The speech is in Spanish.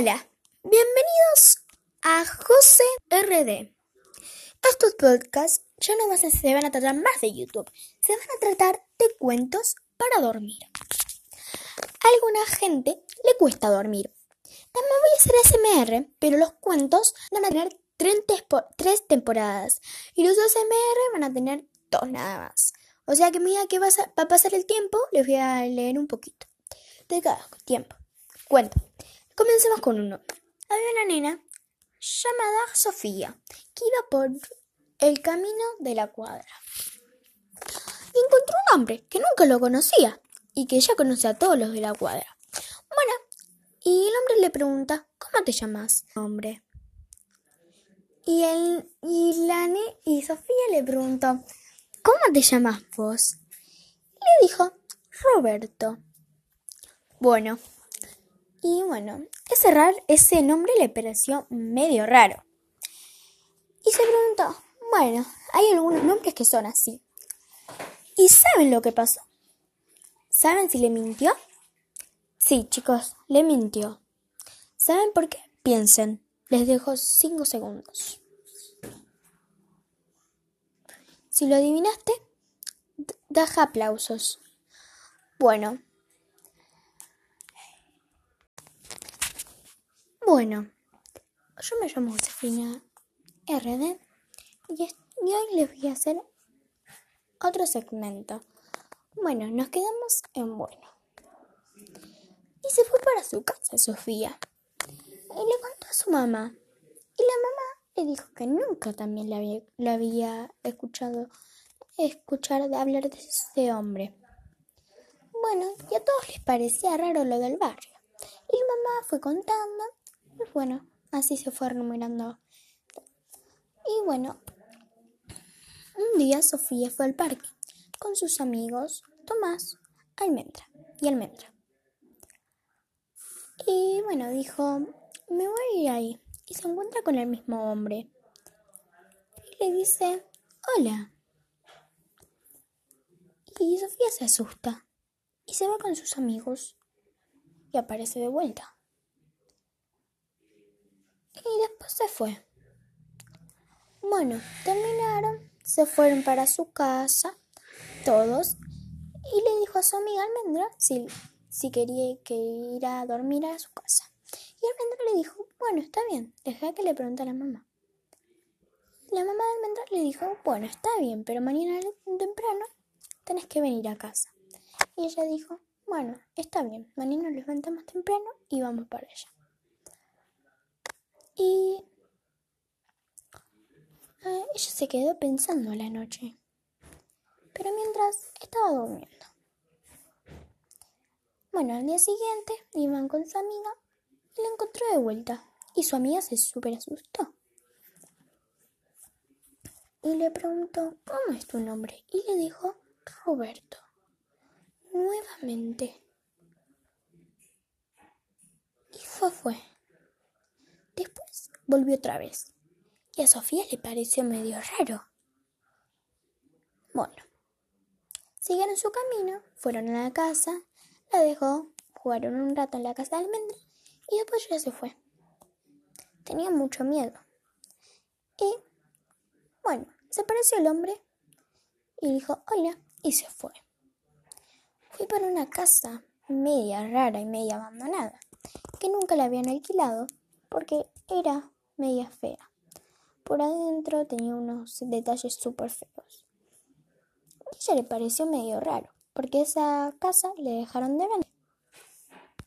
Hola, bienvenidos a José RD. Estos podcasts ya no más se van a tratar más de YouTube, se van a tratar de cuentos para dormir. A alguna gente le cuesta dormir. También voy a hacer SMR, pero los cuentos van a tener tres temporadas y los SMR van a tener dos nada más. O sea que mira que va a pasar el tiempo, les voy a leer un poquito de cada tiempo. Cuento. Comencemos con uno. Había una nena llamada Sofía que iba por el camino de la cuadra. Y encontró un hombre que nunca lo conocía y que ya conocía a todos los de la cuadra. Bueno, y el hombre le pregunta, ¿cómo te llamas, hombre? Y, él, y, y Sofía le preguntó, ¿cómo te llamas vos? Le dijo, Roberto. Bueno, y bueno, ese, ese nombre le pareció medio raro. Y se preguntó, bueno, hay algunos nombres que son así. ¿Y saben lo que pasó? ¿Saben si le mintió? Sí, chicos, le mintió. ¿Saben por qué? Piensen. Les dejo cinco segundos. Si lo adivinaste, deja aplausos. Bueno, Bueno, yo me llamo Josefina RD y, hoy les voy a hacer otro segmento. Bueno, nos quedamos en bueno. Y se fue para su casa Sofía y le contó a su mamá. Y la mamá le dijo que nunca también le había, escuchado escuchar de hablar de ese hombre. Bueno, y a todos les parecía raro lo del barrio. Y la mamá fue contando pues bueno, así se fue renumerando. Y bueno, un día Sofía fue al parque con sus amigos Tomás, Almendra y Almendra. Y bueno, dijo, me voy a ir ahí. Y se encuentra con el mismo hombre. Y le dice, hola. Y Sofía se asusta y se va con sus amigos y aparece de vuelta y después se fue. Bueno, terminaron, se fueron para su casa, todos, y le dijo a su amiga Almendra si, si quería que ir a dormir a su casa. Y Almendra le dijo, bueno, está bien, deja que le pregunte a la mamá. La mamá de Almendra le dijo, bueno, está bien, pero mañana temprano tenés que venir a casa. Y ella dijo, bueno, está bien, mañana nos levantamos temprano y vamos para allá. Y ella se quedó pensando la noche, pero mientras estaba durmiendo. Bueno, al día siguiente iban con su amiga y la encontró de vuelta y su amiga se súper asustó. Y le preguntó, ¿cómo es tu nombre? Y le dijo, Roberto. Nuevamente. Y fue, fue. Volvió otra vez. Y a Sofía le pareció medio raro. Bueno, siguieron su camino, fueron a la casa, la dejó, jugaron un rato en la casa de almendra y después ya se fue. Tenía mucho miedo. Y, bueno, se apareció el hombre y dijo hola y se fue. Fui para una casa media rara y media abandonada, que nunca la habían alquilado porque era media fea. Por adentro tenía unos detalles súper feos. A ella le pareció medio raro, porque esa casa le dejaron de vender.